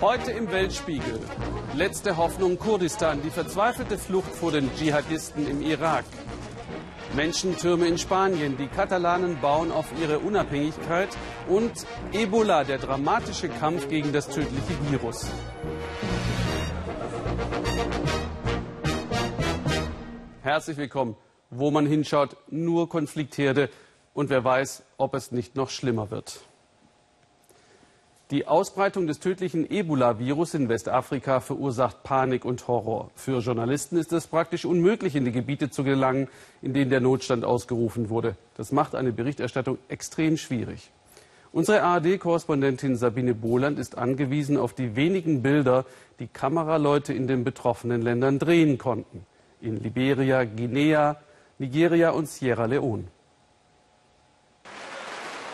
Heute im Weltspiegel. Letzte Hoffnung Kurdistan, die verzweifelte Flucht vor den Dschihadisten im Irak. Menschentürme in Spanien, die Katalanen bauen auf ihre Unabhängigkeit und Ebola, der dramatische Kampf gegen das tödliche Virus. Herzlich willkommen. Wo man hinschaut, nur Konfliktherde und wer weiß, ob es nicht noch schlimmer wird. Die Ausbreitung des tödlichen Ebola-Virus in Westafrika verursacht Panik und Horror. Für Journalisten ist es praktisch unmöglich, in die Gebiete zu gelangen, in denen der Notstand ausgerufen wurde. Das macht eine Berichterstattung extrem schwierig. Unsere ARD-Korrespondentin Sabine Bohland ist angewiesen auf die wenigen Bilder, die Kameraleute in den betroffenen Ländern drehen konnten. In Liberia, Guinea, Nigeria und Sierra Leone.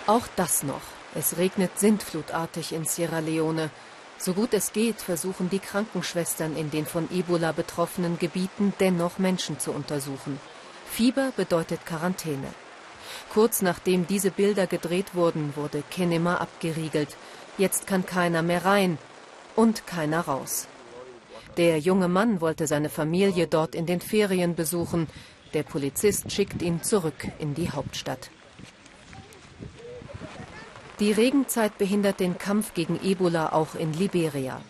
Auch das noch. Es regnet sintflutartig in Sierra Leone. So gut es geht, versuchen die Krankenschwestern in den von Ebola betroffenen Gebieten dennoch Menschen zu untersuchen. Fieber bedeutet Quarantäne. Kurz nachdem diese Bilder gedreht wurden, wurde Kenema abgeriegelt. Jetzt kann keiner mehr rein und keiner raus. Der junge Mann wollte seine Familie dort in den Ferien besuchen. Der Polizist schickt ihn zurück in die Hauptstadt. Die Regenzeit behindert den Kampf gegen Ebola auch in Liberia.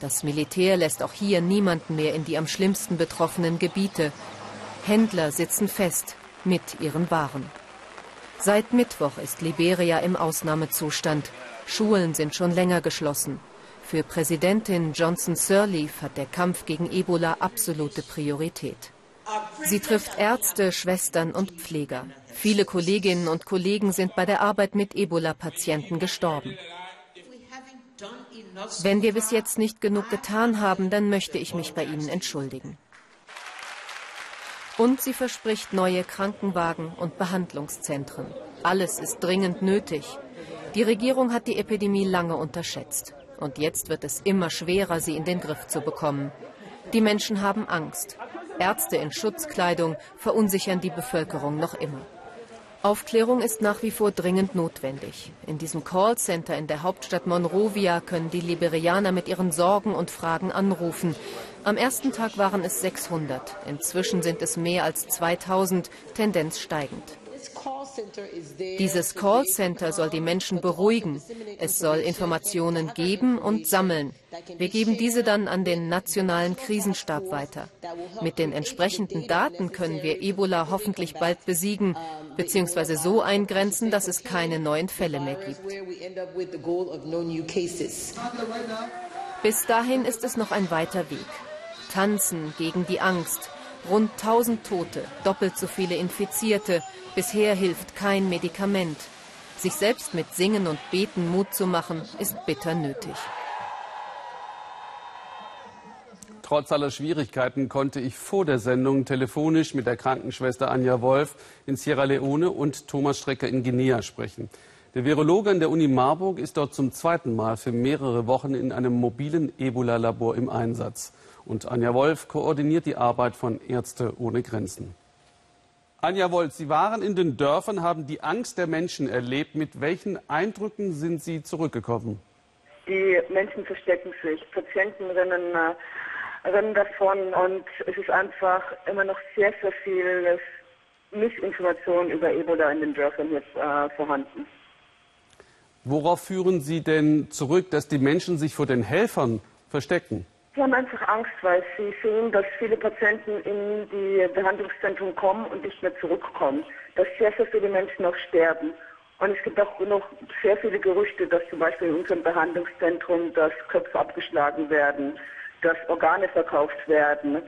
Das Militär lässt auch hier niemanden mehr in die am schlimmsten betroffenen Gebiete. Händler sitzen fest mit ihren Waren. Seit Mittwoch ist Liberia im Ausnahmezustand. Schulen sind schon länger geschlossen. Für Präsidentin Johnson Sirleaf hat der Kampf gegen Ebola absolute Priorität. Sie trifft Ärzte, Schwestern und Pfleger. Viele Kolleginnen und Kollegen sind bei der Arbeit mit Ebola-Patienten gestorben. Wenn wir bis jetzt nicht genug getan haben, dann möchte ich mich bei Ihnen entschuldigen. Und sie verspricht neue Krankenwagen und Behandlungszentren. Alles ist dringend nötig. Die Regierung hat die Epidemie lange unterschätzt. Und jetzt wird es immer schwerer, sie in den Griff zu bekommen. Die Menschen haben Angst. Ärzte in Schutzkleidung verunsichern die Bevölkerung noch immer. Aufklärung ist nach wie vor dringend notwendig. In diesem Callcenter in der Hauptstadt Monrovia können die Liberianer mit ihren Sorgen und Fragen anrufen. Am ersten Tag waren es 600. Inzwischen sind es mehr als 2000, Tendenz steigend. Dieses Callcenter soll die Menschen beruhigen. Es soll Informationen geben und sammeln. Wir geben diese dann an den nationalen Krisenstab weiter. Mit den entsprechenden Daten können wir Ebola hoffentlich bald besiegen bzw. so eingrenzen, dass es keine neuen Fälle mehr gibt. Bis dahin ist es noch ein weiter Weg. Tanzen gegen die Angst. Rund 1000 Tote, doppelt so viele Infizierte, Bisher hilft kein Medikament. Sich selbst mit Singen und Beten Mut zu machen, ist bitter nötig. Trotz aller Schwierigkeiten konnte ich vor der Sendung telefonisch mit der Krankenschwester Anja Wolf in Sierra Leone und Thomas Strecker in Guinea sprechen. Der Virologe an der Uni Marburg ist dort zum zweiten Mal für mehrere Wochen in einem mobilen Ebola-Labor im Einsatz. Und Anja Wolf koordiniert die Arbeit von Ärzte ohne Grenzen. Anja Wolf, Sie waren in den Dörfern, haben die Angst der Menschen erlebt. Mit welchen Eindrücken sind Sie zurückgekommen? Die Menschen verstecken sich, Patienten rennen, äh, rennen davon und es ist einfach immer noch sehr, sehr viel Missinformation über Ebola in den Dörfern jetzt äh, vorhanden. Worauf führen Sie denn zurück, dass die Menschen sich vor den Helfern verstecken? Sie haben einfach Angst, weil sie sehen, dass viele Patienten in die Behandlungszentren kommen und nicht mehr zurückkommen. Dass sehr, sehr viele Menschen noch sterben. Und es gibt auch noch sehr viele Gerüchte, dass zum Beispiel in unserem Behandlungszentrum, dass Köpfe abgeschlagen werden, dass Organe verkauft werden,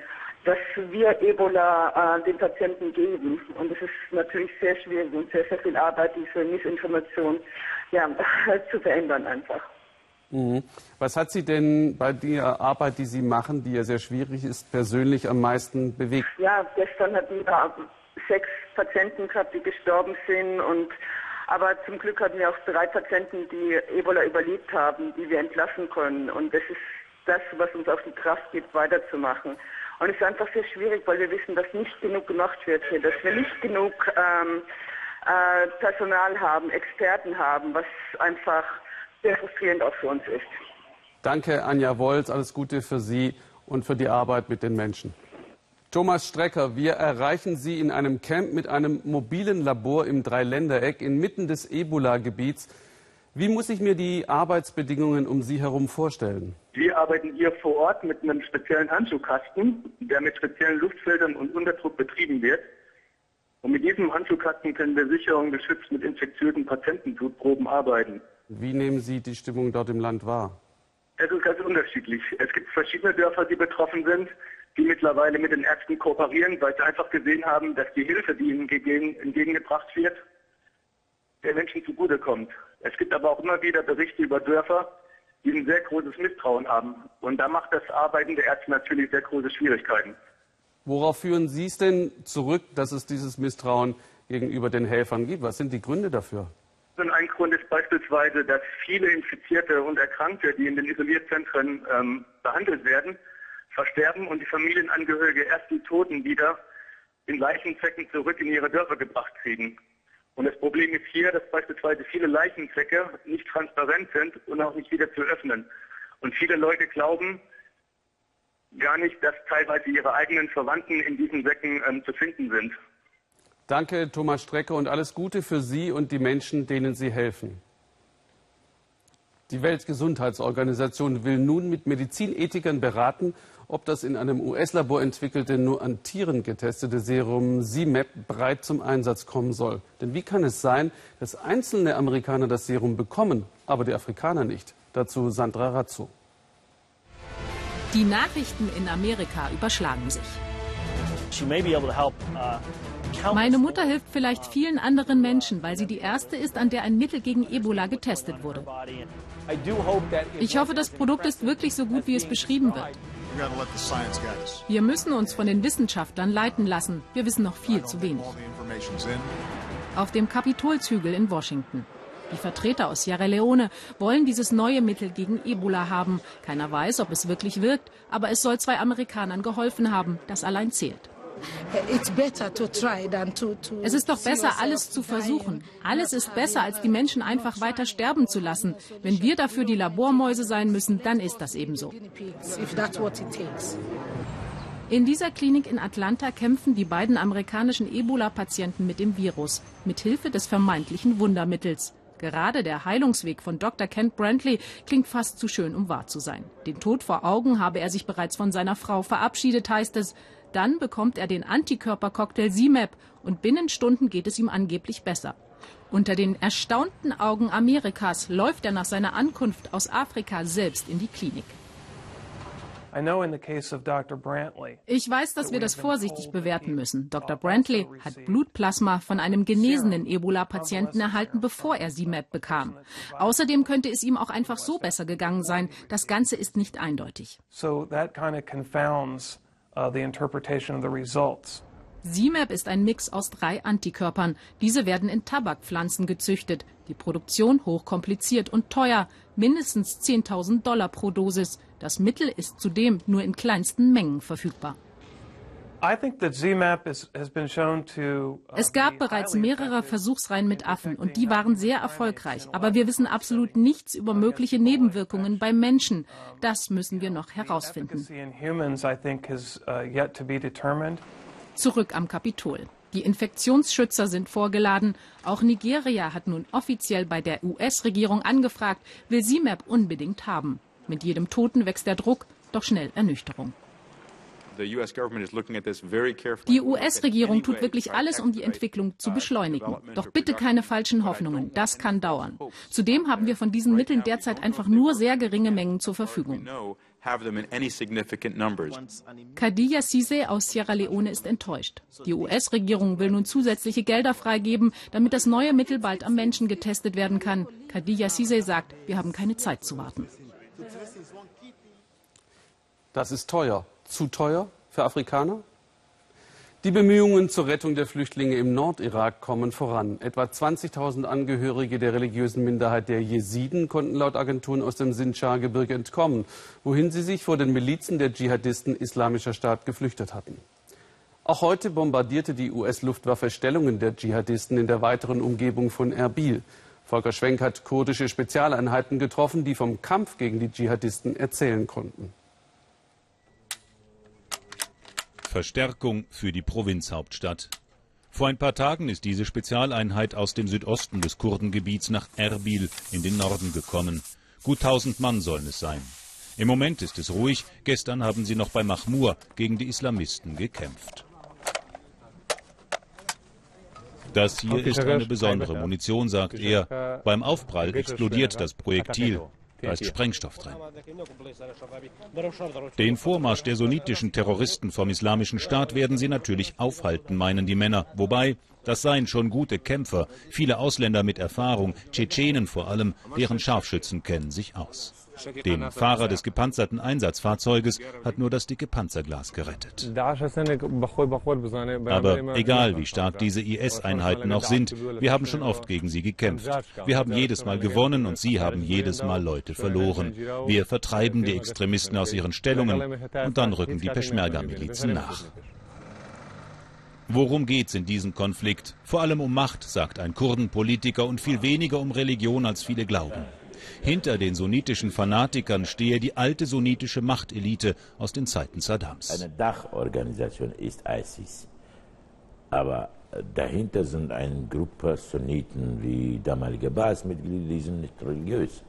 dass wir Ebola äh, den Patienten geben. Und es ist natürlich sehr schwierig und sehr, sehr viel Arbeit, diese Missinformation ja, zu verändern einfach. Mhm. Was hat Sie denn bei der Arbeit, die Sie machen, die ja sehr schwierig ist, persönlich am meisten bewegt? Ja, gestern hatten wir sechs Patienten gehabt, die gestorben sind und aber zum Glück hatten wir auch drei Patienten, die Ebola überlebt haben, die wir entlassen können. Und das ist das, was uns auch die Kraft gibt, weiterzumachen. Und es ist einfach sehr schwierig, weil wir wissen, dass nicht genug gemacht wird hier, dass wir nicht genug ähm, äh, Personal haben, Experten haben, was einfach sehr frustrierend auch für uns ist. Danke, Anja Wolz. Alles Gute für Sie und für die Arbeit mit den Menschen. Thomas Strecker, wir erreichen Sie in einem Camp mit einem mobilen Labor im Dreiländereck inmitten des Ebola-Gebiets. Wie muss ich mir die Arbeitsbedingungen um Sie herum vorstellen? Wir arbeiten hier vor Ort mit einem speziellen Handschuhkasten, der mit speziellen Luftfiltern und Unterdruck betrieben wird. Und mit diesem Handschuhkasten können wir sicher und geschützt mit infektiösen Patientenblutproben arbeiten. Wie nehmen Sie die Stimmung dort im Land wahr? Es ist ganz unterschiedlich. Es gibt verschiedene Dörfer, die betroffen sind, die mittlerweile mit den Ärzten kooperieren, weil sie einfach gesehen haben, dass die Hilfe, die ihnen entgegengebracht wird, der Menschen zugutekommt. Es gibt aber auch immer wieder Berichte über Dörfer, die ein sehr großes Misstrauen haben. Und da macht das Arbeiten der Ärzte natürlich sehr große Schwierigkeiten. Worauf führen Sie es denn zurück, dass es dieses Misstrauen gegenüber den Helfern gibt? Was sind die Gründe dafür? Ein Grund ist beispielsweise, dass viele Infizierte und Erkrankte, die in den Isolierzentren ähm, behandelt werden, versterben und die Familienangehörige erst die Toten wieder in Leichensäcken zurück in ihre Dörfer gebracht kriegen. Und das Problem ist hier, dass beispielsweise viele Leichensäcke nicht transparent sind und auch nicht wieder zu öffnen. Und viele Leute glauben gar nicht, dass teilweise ihre eigenen Verwandten in diesen Säcken ähm, zu finden sind. Danke, Thomas Strecke, und alles Gute für Sie und die Menschen, denen Sie helfen. Die Weltgesundheitsorganisation will nun mit Medizinethikern beraten, ob das in einem US-Labor entwickelte, nur an Tieren getestete Serum CMAP breit zum Einsatz kommen soll. Denn wie kann es sein, dass einzelne Amerikaner das Serum bekommen, aber die Afrikaner nicht? Dazu Sandra Razzo. Die Nachrichten in Amerika überschlagen sich. Uh, Meine Mutter hilft vielleicht vielen anderen Menschen, weil sie die erste ist, an der ein Mittel gegen Ebola getestet wurde. Ich hoffe, das Produkt ist wirklich so gut, wie es beschrieben wird. Wir müssen uns von den Wissenschaftlern leiten lassen. Wir wissen noch viel zu wenig. Auf dem Kapitolzügel in Washington. Die Vertreter aus Sierra Leone wollen dieses neue Mittel gegen Ebola haben. Keiner weiß, ob es wirklich wirkt, aber es soll zwei Amerikanern geholfen haben. Das allein zählt. Es ist doch besser, alles zu versuchen. Alles ist besser, als die Menschen einfach weiter sterben zu lassen. Wenn wir dafür die Labormäuse sein müssen, dann ist das ebenso. In dieser Klinik in Atlanta kämpfen die beiden amerikanischen Ebola-Patienten mit dem Virus, mit Hilfe des vermeintlichen Wundermittels. Gerade der Heilungsweg von Dr. Kent Brantley klingt fast zu schön, um wahr zu sein. Den Tod vor Augen habe er sich bereits von seiner Frau verabschiedet, heißt es. Dann bekommt er den Antikörpercocktail CMAP und binnen Stunden geht es ihm angeblich besser. Unter den erstaunten Augen Amerikas läuft er nach seiner Ankunft aus Afrika selbst in die Klinik. Ich weiß, dass wir das vorsichtig bewerten müssen. Dr. Brantley hat Blutplasma von einem genesenen Ebola-Patienten erhalten, bevor er CMAP bekam. Außerdem könnte es ihm auch einfach so besser gegangen sein. Das Ganze ist nicht eindeutig. So that kind of confounds uh, the interpretation of the results. CMAP ist ein Mix aus drei Antikörpern. Diese werden in Tabakpflanzen gezüchtet. Die Produktion hochkompliziert und teuer, mindestens 10.000 Dollar pro Dosis. Das Mittel ist zudem nur in kleinsten Mengen verfügbar. Uh, es gab bereits mehrere Versuchsreihen mit Affen und die waren sehr erfolgreich. Aber wir wissen absolut nichts über mögliche Nebenwirkungen beim Menschen. Das müssen wir noch herausfinden. Uh, Zurück am Kapitol. Die Infektionsschützer sind vorgeladen. Auch Nigeria hat nun offiziell bei der US-Regierung angefragt, will CMAP unbedingt haben. Mit jedem Toten wächst der Druck, doch schnell Ernüchterung. Die US-Regierung tut wirklich alles, um die Entwicklung zu beschleunigen. Doch bitte keine falschen Hoffnungen. Das kann dauern. Zudem haben wir von diesen Mitteln derzeit einfach nur sehr geringe Mengen zur Verfügung. Khadija Sise aus Sierra Leone ist enttäuscht. Die US-Regierung will nun zusätzliche Gelder freigeben, damit das neue Mittel bald am Menschen getestet werden kann. Khadija Sise sagt, wir haben keine Zeit zu warten. Das ist teuer. Zu teuer für Afrikaner? Die Bemühungen zur Rettung der Flüchtlinge im Nordirak kommen voran. Etwa 20.000 Angehörige der religiösen Minderheit der Jesiden konnten laut Agenturen aus dem Sinjar-Gebirge entkommen, wohin sie sich vor den Milizen der Dschihadisten Islamischer Staat geflüchtet hatten. Auch heute bombardierte die US-Luftwaffe Stellungen der Dschihadisten in der weiteren Umgebung von Erbil. Volker Schwenk hat kurdische Spezialeinheiten getroffen, die vom Kampf gegen die Dschihadisten erzählen konnten. Verstärkung für die Provinzhauptstadt. Vor ein paar Tagen ist diese Spezialeinheit aus dem Südosten des Kurdengebiets nach Erbil in den Norden gekommen. Gut 1000 Mann sollen es sein. Im Moment ist es ruhig. Gestern haben sie noch bei Mahmur gegen die Islamisten gekämpft. Das hier ist eine besondere Munition, sagt er. Beim Aufprall explodiert das Projektil. Da ist Sprengstoff drin. Den Vormarsch der sunnitischen Terroristen vom Islamischen Staat werden sie natürlich aufhalten, meinen die Männer. Wobei, das seien schon gute Kämpfer. Viele Ausländer mit Erfahrung, Tschetschenen vor allem, deren Scharfschützen kennen sich aus. Den Fahrer des gepanzerten Einsatzfahrzeuges hat nur das dicke Panzerglas gerettet. Aber egal, wie stark diese IS-Einheiten noch sind, wir haben schon oft gegen sie gekämpft. Wir haben jedes Mal gewonnen und sie haben jedes Mal Leute verloren. Wir vertreiben die Extremisten aus ihren Stellungen und dann rücken die Peschmerga-Milizen nach. Worum geht's in diesem Konflikt? Vor allem um Macht, sagt ein Kurdenpolitiker, und viel weniger um Religion, als viele glauben. Hinter den sunnitischen Fanatikern stehe die alte sunnitische Machtelite aus den Zeiten Saddams. Eine Dachorganisation ist ISIS. Aber dahinter sind eine Gruppe Sunniten wie damalige Baas-Mitglieder, die sind nicht religiös.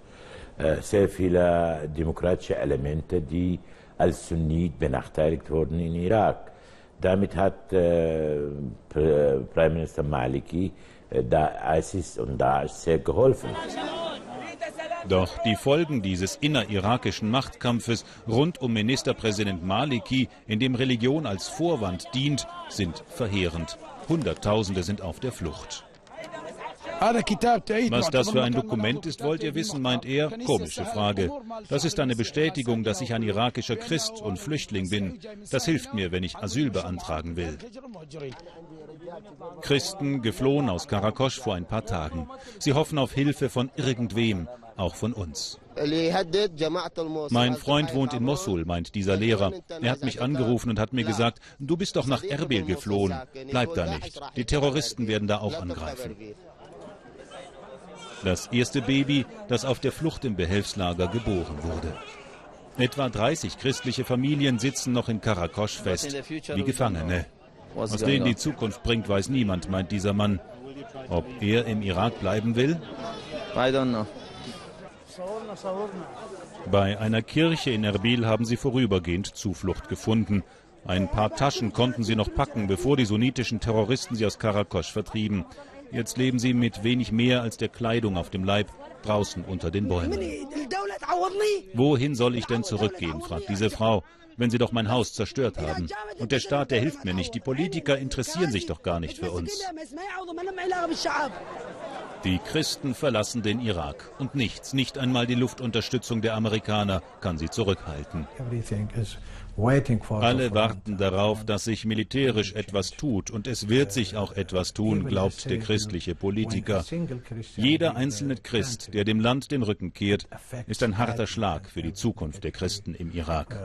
Äh, sehr viele demokratische Elemente, die als Sunnit benachteiligt wurden in Irak. Damit hat äh, Prime Minister Maliki äh, ISIS und Daesh sehr geholfen. Doch die Folgen dieses innerirakischen Machtkampfes rund um Ministerpräsident Maliki, in dem Religion als Vorwand dient, sind verheerend. Hunderttausende sind auf der Flucht. Was das für ein Dokument ist, wollt ihr wissen, meint er. Komische Frage. Das ist eine Bestätigung, dass ich ein irakischer Christ und Flüchtling bin. Das hilft mir, wenn ich Asyl beantragen will. Christen geflohen aus Karakosch vor ein paar Tagen. Sie hoffen auf Hilfe von irgendwem, auch von uns. Mein Freund wohnt in Mosul, meint dieser Lehrer. Er hat mich angerufen und hat mir gesagt, du bist doch nach Erbil geflohen. Bleib da nicht. Die Terroristen werden da auch angreifen. Das erste Baby, das auf der Flucht im Behelfslager geboren wurde. Etwa 30 christliche Familien sitzen noch in Karakosch fest, wie Gefangene. Was denen die Zukunft bringt, weiß niemand, meint dieser Mann. Ob er im Irak bleiben will? I don't know. Bei einer Kirche in Erbil haben sie vorübergehend Zuflucht gefunden. Ein paar Taschen konnten sie noch packen, bevor die sunnitischen Terroristen sie aus Karakosch vertrieben. Jetzt leben sie mit wenig mehr als der Kleidung auf dem Leib draußen unter den Bäumen. Wohin soll ich denn zurückgehen, fragt diese Frau, wenn sie doch mein Haus zerstört haben. Und der Staat, der hilft mir nicht. Die Politiker interessieren sich doch gar nicht für uns. Die Christen verlassen den Irak und nichts, nicht einmal die Luftunterstützung der Amerikaner kann sie zurückhalten. Alle warten darauf, dass sich militärisch etwas tut und es wird sich auch etwas tun, glaubt der christliche Politiker. Jeder einzelne Christ, der dem Land den Rücken kehrt, ist ein harter Schlag für die Zukunft der Christen im Irak.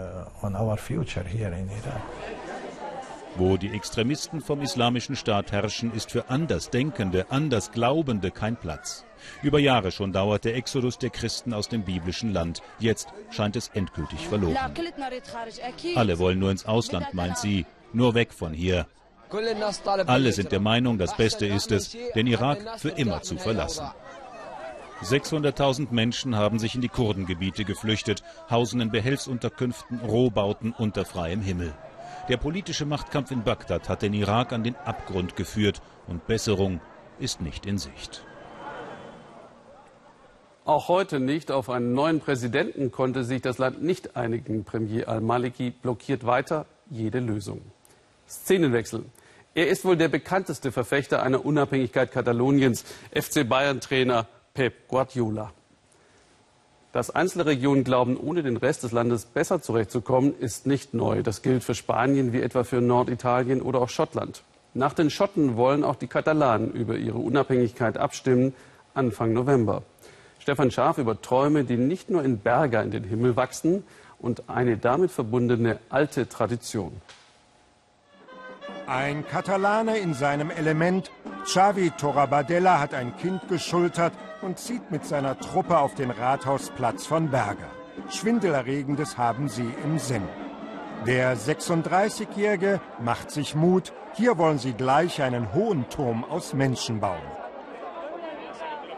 Wo die Extremisten vom Islamischen Staat herrschen, ist für Andersdenkende, Andersglaubende kein Platz. Über Jahre schon dauert der Exodus der Christen aus dem biblischen Land. Jetzt scheint es endgültig verloren. Alle wollen nur ins Ausland, meint sie. Nur weg von hier. Alle sind der Meinung, das Beste ist es, den Irak für immer zu verlassen. 600.000 Menschen haben sich in die Kurdengebiete geflüchtet, hausen in Behelfsunterkünften, Rohbauten unter freiem Himmel. Der politische Machtkampf in Bagdad hat den Irak an den Abgrund geführt und Besserung ist nicht in Sicht. Auch heute nicht. Auf einen neuen Präsidenten konnte sich das Land nicht einigen. Premier al-Maliki blockiert weiter jede Lösung. Szenenwechsel. Er ist wohl der bekannteste Verfechter einer Unabhängigkeit Kataloniens, FC Bayern-Trainer Pep Guardiola. Dass einzelne Regionen glauben, ohne den Rest des Landes besser zurechtzukommen, ist nicht neu. Das gilt für Spanien wie etwa für Norditalien oder auch Schottland. Nach den Schotten wollen auch die Katalanen über ihre Unabhängigkeit abstimmen, Anfang November. Stefan Schaaf über Träume, die nicht nur in Berger in den Himmel wachsen und eine damit verbundene alte Tradition. Ein Katalaner in seinem Element, Xavi Torabadella hat ein Kind geschultert und zieht mit seiner Truppe auf den Rathausplatz von Berger. Schwindelerregendes haben sie im Sinn. Der 36-Jährige macht sich Mut. Hier wollen sie gleich einen hohen Turm aus Menschen bauen.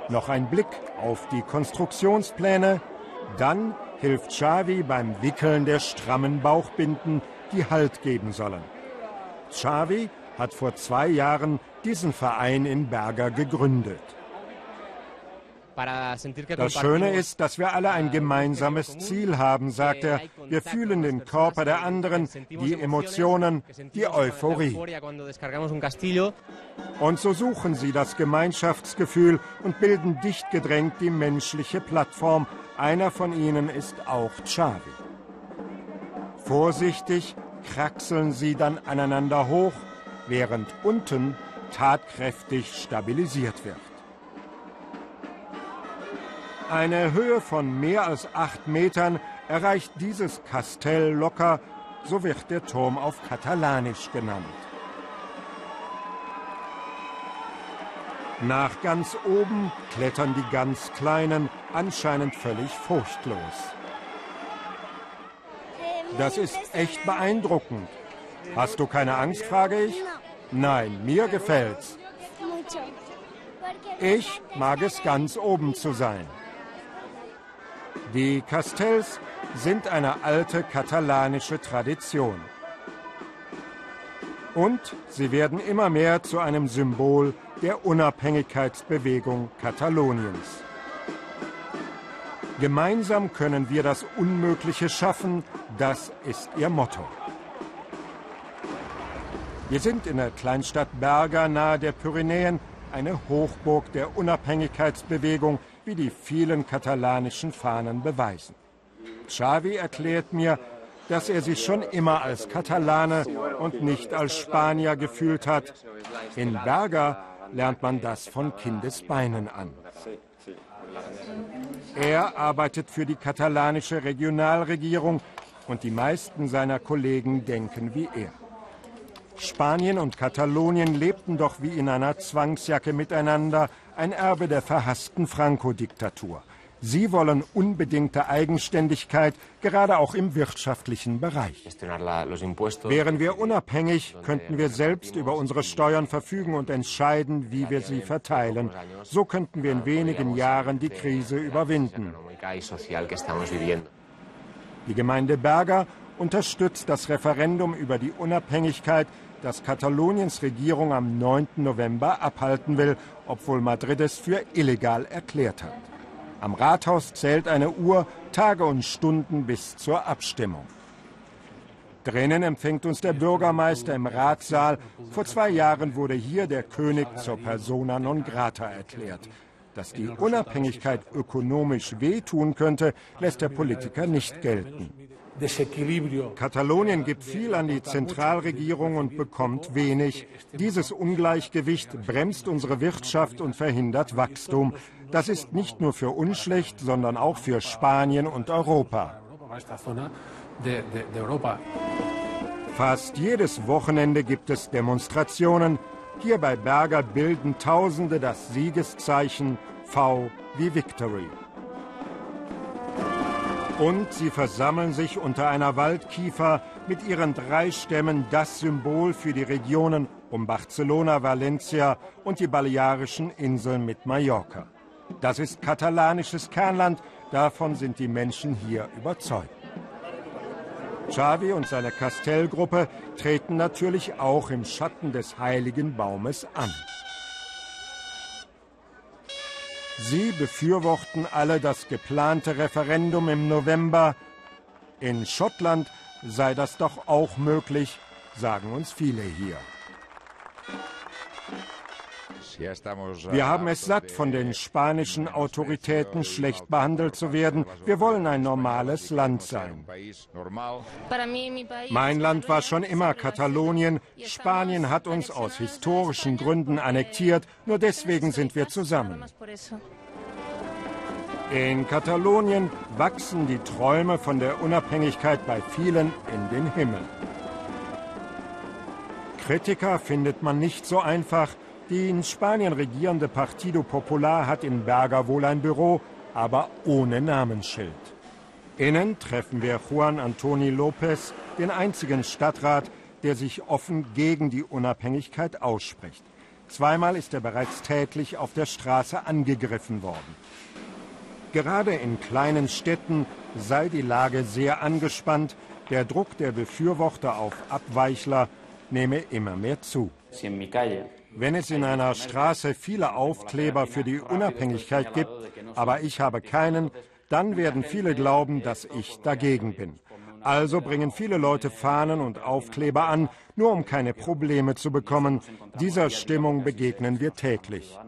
Noch ein Blick auf die Konstruktionspläne. Dann hilft Xavi beim Wickeln der strammen Bauchbinden, die Halt geben sollen. Xavi hat vor zwei Jahren diesen Verein in Berger gegründet. Das Schöne ist, dass wir alle ein gemeinsames Ziel haben, sagt er. Wir fühlen den Körper der anderen, die Emotionen, die Euphorie. Und so suchen sie das Gemeinschaftsgefühl und bilden dicht gedrängt die menschliche Plattform. Einer von ihnen ist auch Xavi. Vorsichtig kraxeln sie dann aneinander hoch, während unten tatkräftig stabilisiert wird. Eine Höhe von mehr als acht Metern erreicht dieses Kastell locker, so wird der Turm auf Katalanisch genannt. Nach ganz oben klettern die ganz Kleinen, anscheinend völlig furchtlos. Das ist echt beeindruckend. Hast du keine Angst, frage ich? Nein, mir gefällt's. Ich mag es ganz oben zu sein. Die Castells sind eine alte katalanische Tradition. Und sie werden immer mehr zu einem Symbol der Unabhängigkeitsbewegung Kataloniens. Gemeinsam können wir das Unmögliche schaffen, das ist ihr Motto. Wir sind in der Kleinstadt Berga nahe der Pyrenäen, eine Hochburg der Unabhängigkeitsbewegung, wie die vielen katalanischen Fahnen beweisen. Xavi erklärt mir, dass er sich schon immer als Katalane und nicht als Spanier gefühlt hat. In Berga lernt man das von Kindesbeinen an. Er arbeitet für die katalanische Regionalregierung und die meisten seiner Kollegen denken wie er. Spanien und Katalonien lebten doch wie in einer Zwangsjacke miteinander, ein Erbe der verhassten Franco-Diktatur. Sie wollen unbedingte Eigenständigkeit, gerade auch im wirtschaftlichen Bereich. Wären wir unabhängig, könnten wir selbst über unsere Steuern verfügen und entscheiden, wie wir sie verteilen. So könnten wir in wenigen Jahren die Krise überwinden. Die Gemeinde Berger unterstützt das Referendum über die Unabhängigkeit das Kataloniens Regierung am 9. November abhalten will, obwohl Madrid es für illegal erklärt hat. Am Rathaus zählt eine Uhr Tage und Stunden bis zur Abstimmung. Drinnen empfängt uns der Bürgermeister im Ratssaal. Vor zwei Jahren wurde hier der König zur persona non grata erklärt. Dass die Unabhängigkeit ökonomisch wehtun könnte, lässt der Politiker nicht gelten. Katalonien gibt viel an die Zentralregierung und bekommt wenig. Dieses Ungleichgewicht bremst unsere Wirtschaft und verhindert Wachstum. Das ist nicht nur für uns schlecht, sondern auch für Spanien und Europa. Fast jedes Wochenende gibt es Demonstrationen. Hier bei Berger bilden Tausende das Siegeszeichen V wie Victory. Und sie versammeln sich unter einer Waldkiefer mit ihren drei Stämmen das Symbol für die Regionen um Barcelona, Valencia und die Balearischen Inseln mit Mallorca. Das ist katalanisches Kernland, davon sind die Menschen hier überzeugt. Xavi und seine Castellgruppe treten natürlich auch im Schatten des heiligen Baumes an. Sie befürworten alle das geplante Referendum im November. In Schottland sei das doch auch möglich, sagen uns viele hier. Wir haben es satt, von den spanischen Autoritäten schlecht behandelt zu werden. Wir wollen ein normales Land sein. Mein Land war schon immer Katalonien. Spanien hat uns aus historischen Gründen annektiert. Nur deswegen sind wir zusammen. In Katalonien wachsen die Träume von der Unabhängigkeit bei vielen in den Himmel. Kritiker findet man nicht so einfach, Die in Spanien regierende Partido Popular hat in Berger wohl ein Büro, aber ohne Namensschild. Innen treffen wir Juan Antoni López, den einzigen Stadtrat, der sich offen gegen die Unabhängigkeit ausspricht. Zweimal ist er bereits tätlich auf der Straße angegriffen worden. Gerade in kleinen Städten sei die Lage sehr angespannt. Der Druck der Befürworter auf Abweichler nehme immer mehr zu. Wenn es in einer Straße viele Aufkleber für die Unabhängigkeit gibt, aber ich habe keinen, dann werden viele glauben, dass ich dagegen bin. Also bringen viele Leute Fahnen und Aufkleber an, nur um keine Probleme zu bekommen. Dieser Stimmung begegnen wir täglich.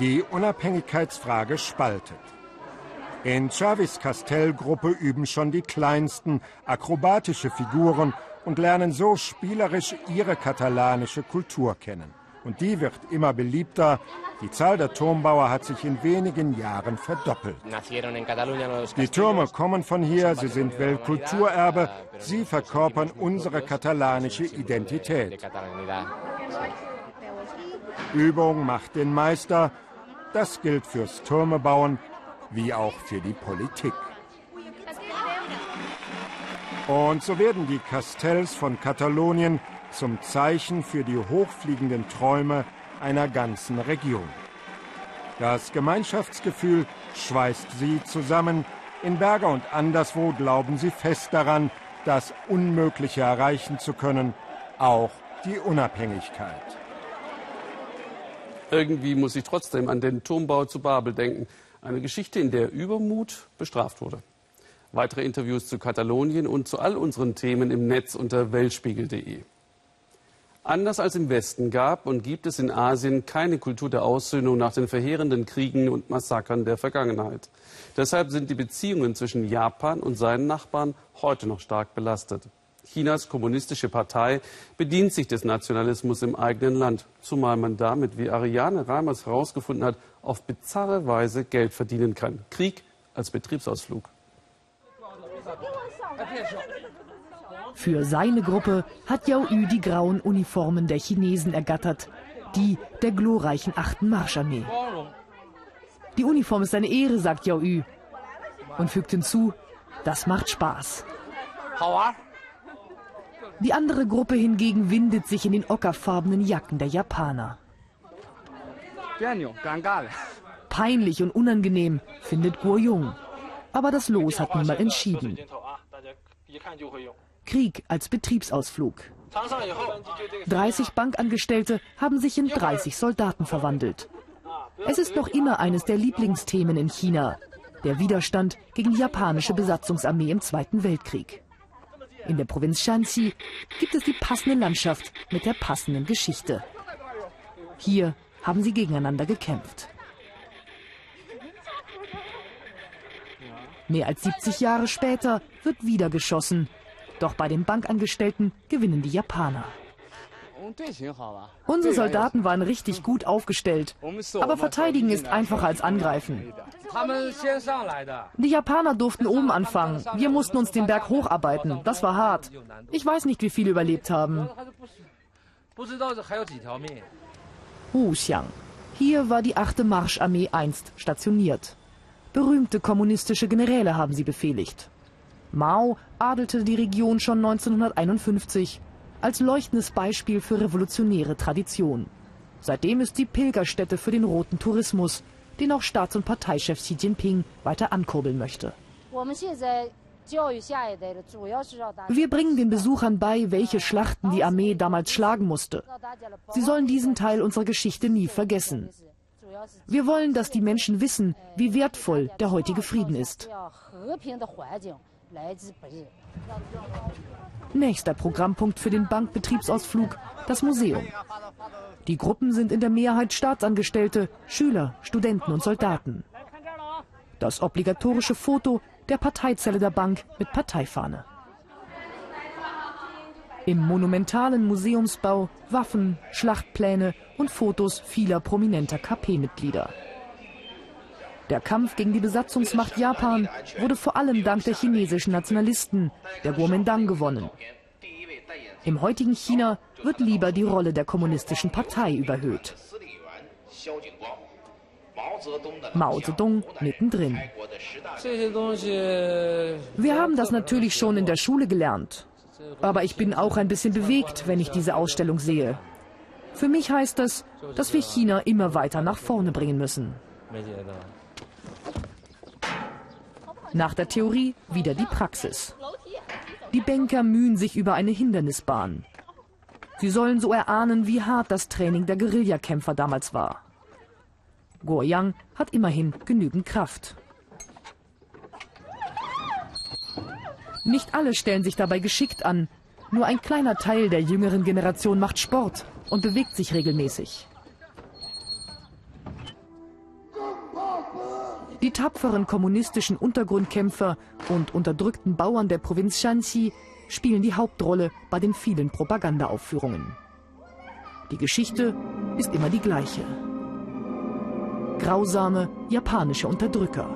Die Unabhängigkeitsfrage spaltet. In Chavis Castell-Gruppe üben schon die Kleinsten akrobatische Figuren und lernen so spielerisch ihre katalanische Kultur kennen. Und die wird immer beliebter. Die Zahl der Turmbauer hat sich in wenigen Jahren verdoppelt. Die Türme kommen von hier, sie sind Weltkulturerbe, sie verkörpern unsere katalanische Identität. Übung macht den Meister. Das gilt fürs Türmebauen wie auch für die Politik. Und so werden die Castells von Katalonien zum Zeichen für die hochfliegenden Träume einer ganzen Region. Das Gemeinschaftsgefühl schweißt sie zusammen. In Berger und anderswo glauben sie fest daran, das Unmögliche erreichen zu können, auch die Unabhängigkeit. Irgendwie muss ich trotzdem an den Turmbau zu Babel denken. Eine Geschichte, in der Übermut bestraft wurde. Weitere Interviews zu Katalonien und zu all unseren Themen im Netz unter weltspiegel.de. Anders als im Westen gab und gibt es in Asien keine Kultur der Aussöhnung nach den verheerenden Kriegen und Massakern der Vergangenheit. Deshalb sind die Beziehungen zwischen Japan und seinen Nachbarn heute noch stark belastet. Chinas kommunistische Partei bedient sich des Nationalismus im eigenen Land, zumal man damit, wie Ariane Reimers herausgefunden hat, auf bizarre Weise Geld verdienen kann. Krieg als Betriebsausflug. Für seine Gruppe hat Yao Yu die grauen Uniformen der Chinesen ergattert, die der glorreichen 8. Marscharmee. Die Uniform ist eine Ehre, sagt Yao Yu und fügt hinzu, das macht Spaß. Die andere Gruppe hingegen windet sich in den ockerfarbenen Jacken der Japaner. Peinlich und unangenehm findet Guo Jung. Aber das Los hat nun mal entschieden. Krieg als Betriebsausflug. 30 Bankangestellte haben sich in 30 Soldaten verwandelt. Es ist noch immer eines der Lieblingsthemen in China, der Widerstand gegen die japanische Besatzungsarmee im Zweiten Weltkrieg. In der Provinz Shanxi gibt es die passende Landschaft mit der passenden Geschichte. Hier haben sie gegeneinander gekämpft. Mehr als 70 Jahre später wird wieder geschossen. Doch bei den Bankangestellten gewinnen die Japaner. Unsere Soldaten waren richtig gut aufgestellt. Aber verteidigen ist einfacher als angreifen. Die Japaner durften oben anfangen. Wir mussten uns den Berg hocharbeiten. Das war hart. Ich weiß nicht, wie viele überlebt haben. Wuxiang. Hier war die 8. Marscharmee einst stationiert. Berühmte kommunistische Generäle haben sie befehligt. Mao adelte die Region schon 1951 als leuchtendes Beispiel für revolutionäre Tradition. Seitdem ist sie Pilgerstätte für den roten Tourismus, den auch Staats- und Parteichef Xi Jinping weiter ankurbeln möchte. Wir bringen den Besuchern bei, welche Schlachten die Armee damals schlagen musste. Sie sollen diesen Teil unserer Geschichte nie vergessen. Wir wollen, dass die Menschen wissen, wie wertvoll der heutige Frieden ist. Nächster Programmpunkt für den Bankbetriebsausflug, das Museum. Die Gruppen sind in der Mehrheit Staatsangestellte, Schüler, Studenten und Soldaten. Das obligatorische Foto der Parteizelle der Bank mit Parteifahne. Im monumentalen Museumsbau Waffen, Schlachtpläne und Fotos vieler prominenter KP-Mitglieder. Der Kampf gegen die Besatzungsmacht Japan wurde vor allem dank der chinesischen Nationalisten, der Kuomintang, gewonnen. Im heutigen China wird lieber die Rolle der kommunistischen Partei überhöht. Mao Zedong mittendrin. Wir haben das natürlich schon in der Schule gelernt. Aber ich bin auch ein bisschen bewegt, wenn ich diese Ausstellung sehe. Für mich heißt das, dass wir China immer weiter nach vorne bringen müssen. Nach der Theorie wieder die Praxis. Die Banker mühen sich über eine Hindernisbahn. Sie sollen so erahnen, wie hart das Training der Guerillakämpfer damals war. Guoyang hat immerhin genügend Kraft. Nicht alle stellen sich dabei geschickt an. Nur ein kleiner Teil der jüngeren Generation macht Sport und bewegt sich regelmäßig. Die tapferen kommunistischen Untergrundkämpfer und unterdrückten Bauern der Provinz Shanxi spielen die Hauptrolle bei den vielen Propagandaaufführungen. Die Geschichte ist immer die gleiche. Grausame japanische Unterdrücker.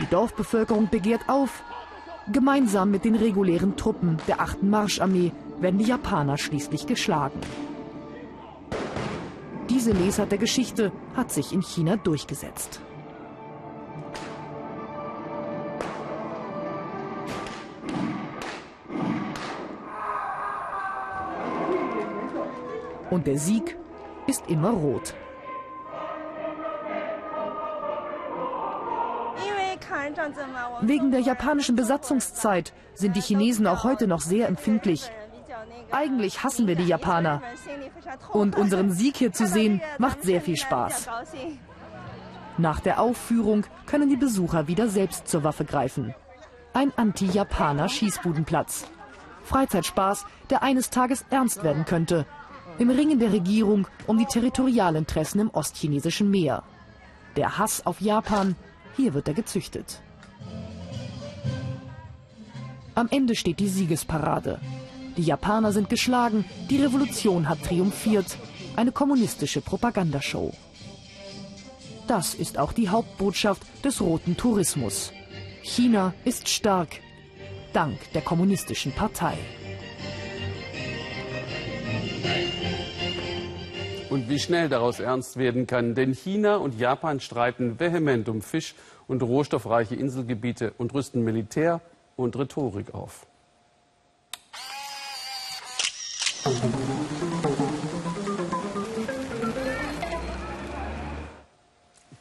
Die Dorfbevölkerung begehrt auf. Gemeinsam mit den regulären Truppen der 8. Marscharmee werden die Japaner schließlich geschlagen. Diese Lesart der Geschichte hat sich in China durchgesetzt. Und der Sieg ist immer rot. Wegen der japanischen Besatzungszeit sind die Chinesen auch heute noch sehr empfindlich eigentlich hassen wir die Japaner. Und unseren Sieg hier zu sehen, macht sehr viel Spaß. Nach der Aufführung können die Besucher wieder selbst zur Waffe greifen. Ein Anti-Japaner Schießbudenplatz. Freizeitspaß, der eines Tages ernst werden könnte. Im Ringen der Regierung um die Territorialinteressen im ostchinesischen Meer. Der Hass auf Japan, hier wird er gezüchtet. Am Ende steht die Siegesparade. Die Japaner sind geschlagen, die Revolution hat triumphiert. Eine kommunistische Propagandashow. Das ist auch die Hauptbotschaft des roten Tourismus. China ist stark, dank der kommunistischen Partei. Und wie schnell daraus ernst werden kann, denn China und Japan streiten vehement um Fisch und rohstoffreiche Inselgebiete und rüsten Militär und Rhetorik auf.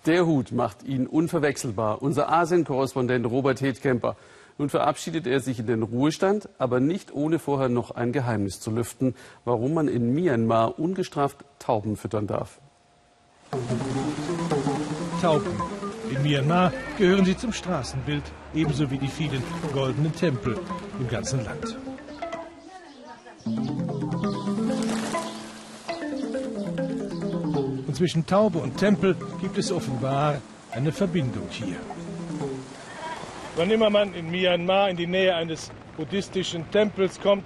Der Hut macht ihn unverwechselbar. Unser Asien-Korrespondent Robert Hedkemper. Nun verabschiedet er sich in den Ruhestand, aber nicht ohne vorher noch ein Geheimnis zu lüften, warum man in Myanmar ungestraft Tauben füttern darf. Tauben. In Myanmar gehören sie zum Straßenbild, ebenso wie die vielen goldenen Tempel im ganzen Land. Und zwischen Taube und Tempel gibt es offenbar eine Verbindung hier. Wann immer man in Myanmar in die Nähe eines buddhistischen Tempels kommt,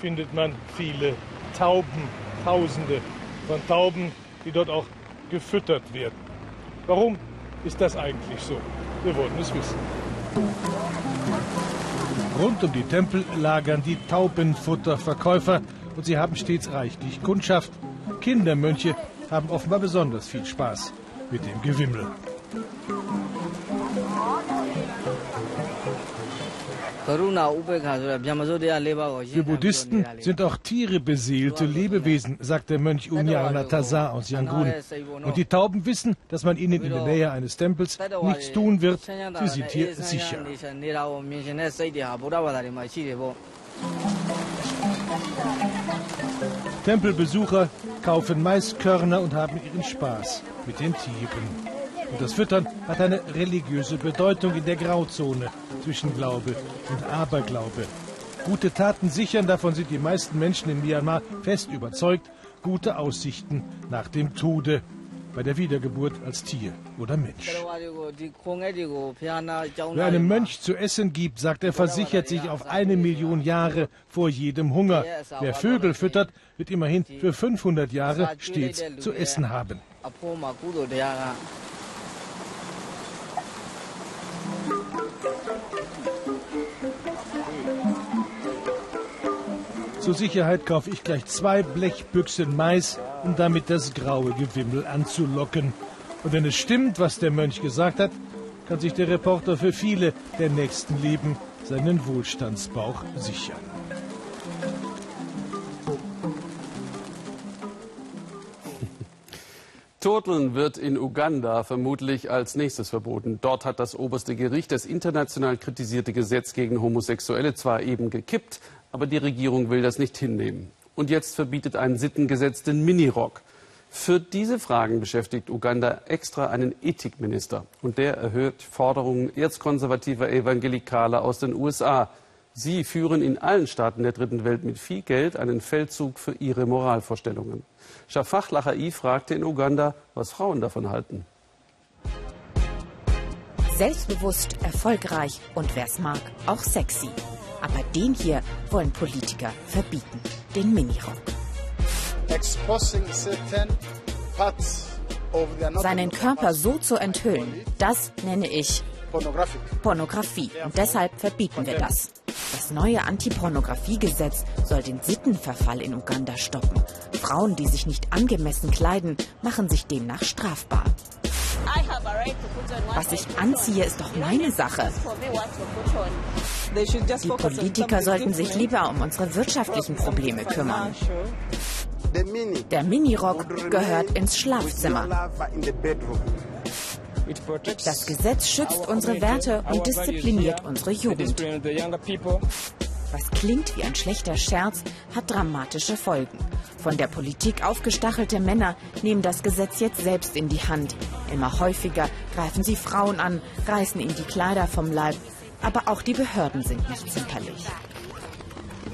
findet man viele Tauben, Tausende von Tauben, die dort auch gefüttert werden. Warum ist das eigentlich so? Wir wollen es wissen. Rund um die Tempel lagern die Taubenfutterverkäufer und sie haben stets reichlich Kundschaft. Kindermönche haben offenbar besonders viel Spaß mit dem Gewimmel. Für Buddhisten sind auch Tiere beseelte Lebewesen, sagt der Mönch Unyana Taza aus Yangon. Und die Tauben wissen, dass man ihnen in der Nähe eines Tempels nichts tun wird. Sie sind hier sicher. Tempelbesucher kaufen Maiskörner und haben ihren Spaß mit den Tieren. Und das Füttern hat eine religiöse Bedeutung in der Grauzone zwischen Glaube und Aberglaube. Gute Taten sichern, davon sind die meisten Menschen in Myanmar fest überzeugt, gute Aussichten nach dem Tode bei der Wiedergeburt als Tier oder Mensch. Wer einem Mönch zu essen gibt, sagt er, versichert sich auf eine Million Jahre vor jedem Hunger. Wer Vögel füttert, wird immerhin für 500 Jahre stets zu essen haben. Zur Sicherheit kaufe ich gleich zwei Blechbüchsen Mais, um damit das graue Gewimmel anzulocken. Und wenn es stimmt, was der Mönch gesagt hat, kann sich der Reporter für viele der nächsten Leben seinen Wohlstandsbauch sichern. Turteln wird in Uganda vermutlich als nächstes verboten. Dort hat das oberste Gericht das international kritisierte Gesetz gegen Homosexuelle zwar eben gekippt, aber die Regierung will das nicht hinnehmen. Und jetzt verbietet ein Sittengesetz den Minirock. Für diese Fragen beschäftigt Uganda extra einen Ethikminister. Und der erhöht Forderungen erzkonservativer Evangelikaler aus den USA. Sie führen in allen Staaten der dritten Welt mit viel Geld einen Feldzug für ihre Moralvorstellungen. Shafach Lachai fragte in Uganda, was Frauen davon halten. Selbstbewusst, erfolgreich und wer es mag, auch sexy. Aber den hier wollen Politiker verbieten, den Minirock. Seinen Körper so zu enthüllen, das nenne ich Pornografie. Und deshalb verbieten wir das. Das neue Antipornografiegesetz soll den Sittenverfall in Uganda stoppen. Frauen, die sich nicht angemessen kleiden, machen sich demnach strafbar. Was ich anziehe, ist doch meine Sache. Die Politiker sollten sich lieber um unsere wirtschaftlichen Probleme kümmern. Der Minirock gehört ins Schlafzimmer. Das Gesetz schützt unsere Werte und diszipliniert unsere Jugend. Was klingt wie ein schlechter Scherz, hat dramatische Folgen. Von der Politik aufgestachelte Männer nehmen das Gesetz jetzt selbst in die Hand. Immer häufiger greifen sie Frauen an, reißen ihnen die Kleider vom Leib. Aber auch die Behörden sind nicht zimperlich.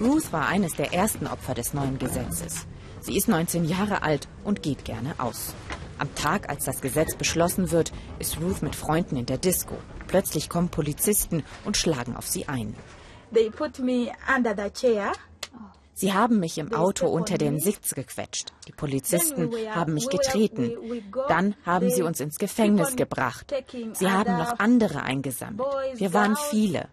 Ruth war eines der ersten Opfer des neuen Gesetzes. Sie ist 19 Jahre alt und geht gerne aus. Am Tag, als das Gesetz beschlossen wird, ist Ruth mit Freunden in der Disco. Plötzlich kommen Polizisten und schlagen auf sie ein. Sie haben mich im Auto unter den Sitz gequetscht. Die Polizisten haben mich getreten. Dann haben sie uns ins Gefängnis gebracht. Sie haben noch andere eingesammelt. Wir waren viele.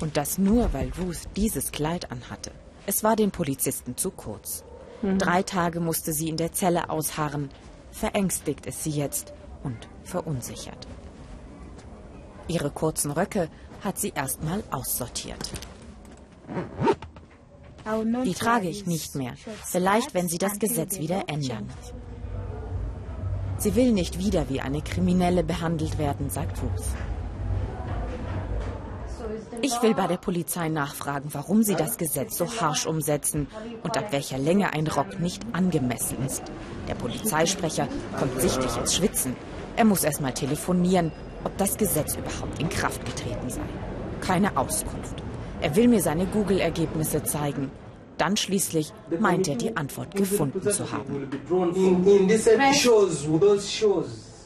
Und das nur, weil Ruth dieses Kleid anhatte. Es war den Polizisten zu kurz. Mhm. Drei Tage musste sie in der Zelle ausharren. Verängstigt ist sie jetzt und verunsichert. Ihre kurzen Röcke hat sie erstmal aussortiert. Die trage ich nicht mehr. Vielleicht, wenn sie das Gesetz wieder ändern. Sie will nicht wieder wie eine Kriminelle behandelt werden, sagt Ruth. Ich will bei der Polizei nachfragen, warum sie das Gesetz so harsch umsetzen und ab welcher Länge ein Rock nicht angemessen ist. Der Polizeisprecher kommt sichtlich ins Schwitzen. Er muss erst mal telefonieren, ob das Gesetz überhaupt in Kraft getreten sei. Keine Auskunft. Er will mir seine Google-Ergebnisse zeigen. Dann schließlich meint er, die Antwort gefunden zu haben.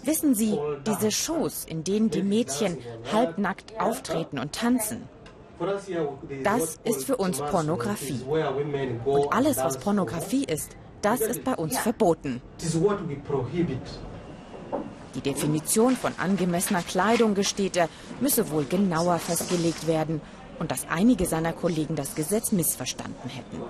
Wissen Sie, diese Shows, in denen die Mädchen halbnackt auftreten und tanzen, das ist für uns Pornografie. Und alles, was Pornografie ist, das ist bei uns verboten. Die Definition von angemessener Kleidung, gesteht er, müsse wohl genauer festgelegt werden und dass einige seiner Kollegen das Gesetz missverstanden hätten.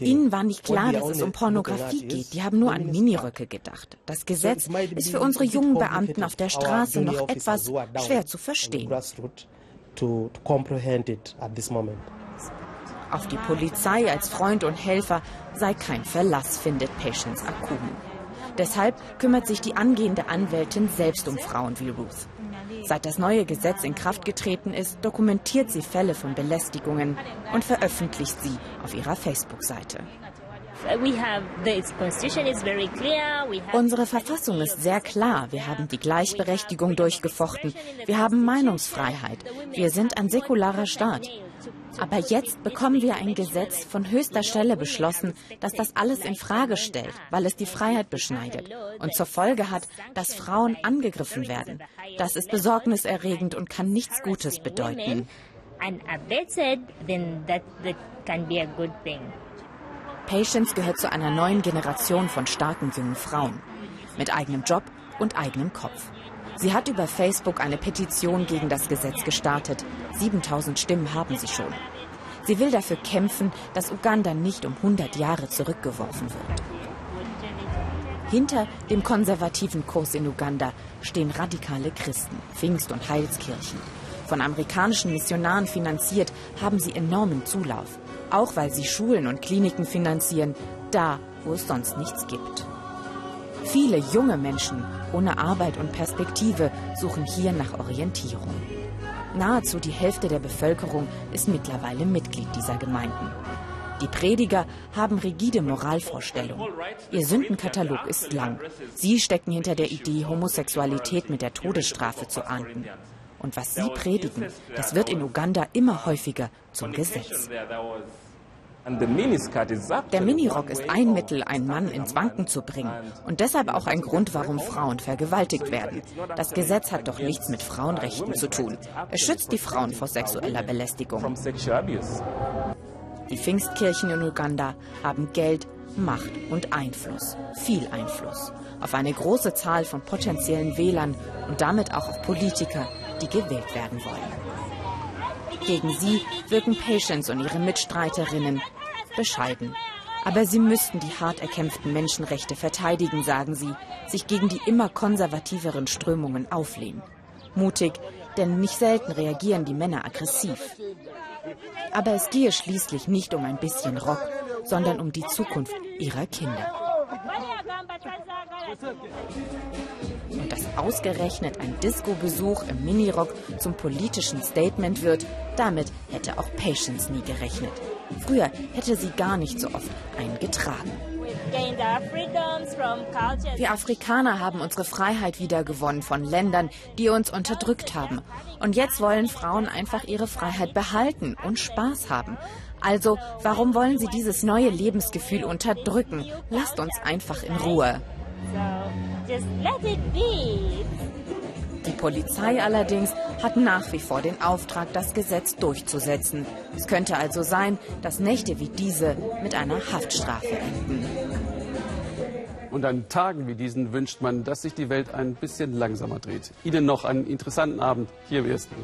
Ihnen war nicht klar, dass es um Pornografie geht. Die haben nur an Miniröcke gedacht. Das Gesetz ist für unsere jungen Beamten auf der Straße noch etwas schwer zu verstehen. Auf die Polizei als Freund und Helfer sei kein Verlass, findet Patience Akun. Deshalb kümmert sich die angehende Anwältin selbst um Frauen wie Ruth. Seit das neue Gesetz in Kraft getreten ist, dokumentiert sie Fälle von Belästigungen und veröffentlicht sie auf ihrer Facebook-Seite. Unsere Verfassung ist sehr klar. Wir haben die Gleichberechtigung durchgefochten. Wir haben Meinungsfreiheit. Wir sind ein säkularer Staat. Aber jetzt bekommen wir ein Gesetz von höchster Stelle beschlossen, das das alles in Frage stellt, weil es die Freiheit beschneidet und zur Folge hat, dass Frauen angegriffen werden. Das ist besorgniserregend und kann nichts Gutes bedeuten. Patience gehört zu einer neuen Generation von starken jungen Frauen mit eigenem Job und eigenem Kopf. Sie hat über Facebook eine Petition gegen das Gesetz gestartet. 7000 Stimmen haben sie schon. Sie will dafür kämpfen, dass Uganda nicht um 100 Jahre zurückgeworfen wird. Hinter dem konservativen Kurs in Uganda stehen radikale Christen, Pfingst- und Heilskirchen. Von amerikanischen Missionaren finanziert, haben sie enormen Zulauf. Auch weil sie Schulen und Kliniken finanzieren, da, wo es sonst nichts gibt. Viele junge Menschen ohne Arbeit und Perspektive suchen hier nach Orientierung. Nahezu die Hälfte der Bevölkerung ist mittlerweile Mitglied dieser Gemeinden. Die Prediger haben rigide Moralvorstellungen. Ihr Sündenkatalog ist lang. Sie stecken hinter der Idee, Homosexualität mit der Todesstrafe zu ahnden. Und was sie predigen, das wird in Uganda immer häufiger zum Gesetz. Der Minirock ist ein Mittel, einen Mann ins Wanken zu bringen und deshalb auch ein Grund, warum Frauen vergewaltigt werden. Das Gesetz hat doch nichts mit Frauenrechten zu tun. Es schützt die Frauen vor sexueller Belästigung. Die Pfingstkirchen in Uganda haben Geld, Macht und Einfluss, viel Einfluss, auf eine große Zahl von potenziellen Wählern und damit auch auf Politiker, die gewählt werden wollen. Gegen sie wirken Patience und ihre Mitstreiterinnen bescheiden. Aber sie müssten die hart erkämpften Menschenrechte verteidigen, sagen sie, sich gegen die immer konservativeren Strömungen auflehnen. Mutig, denn nicht selten reagieren die Männer aggressiv. Aber es gehe schließlich nicht um ein bisschen Rock, sondern um die Zukunft ihrer Kinder. Und dass ausgerechnet ein Disco-Besuch im Minirock zum politischen Statement wird, damit hätte auch Patience nie gerechnet. Früher hätte sie gar nicht so oft einen getragen. Wir Afrikaner haben unsere Freiheit wiedergewonnen von Ländern, die uns unterdrückt haben. Und jetzt wollen Frauen einfach ihre Freiheit behalten und Spaß haben. Also, warum wollen sie dieses neue Lebensgefühl unterdrücken? Lasst uns einfach in Ruhe. Die Polizei allerdings hat nach wie vor den Auftrag, das Gesetz durchzusetzen. Es könnte also sein, dass Nächte wie diese mit einer Haftstrafe enden. Und an Tagen wie diesen wünscht man, dass sich die Welt ein bisschen langsamer dreht. Ihnen noch einen interessanten Abend hier im Ersten.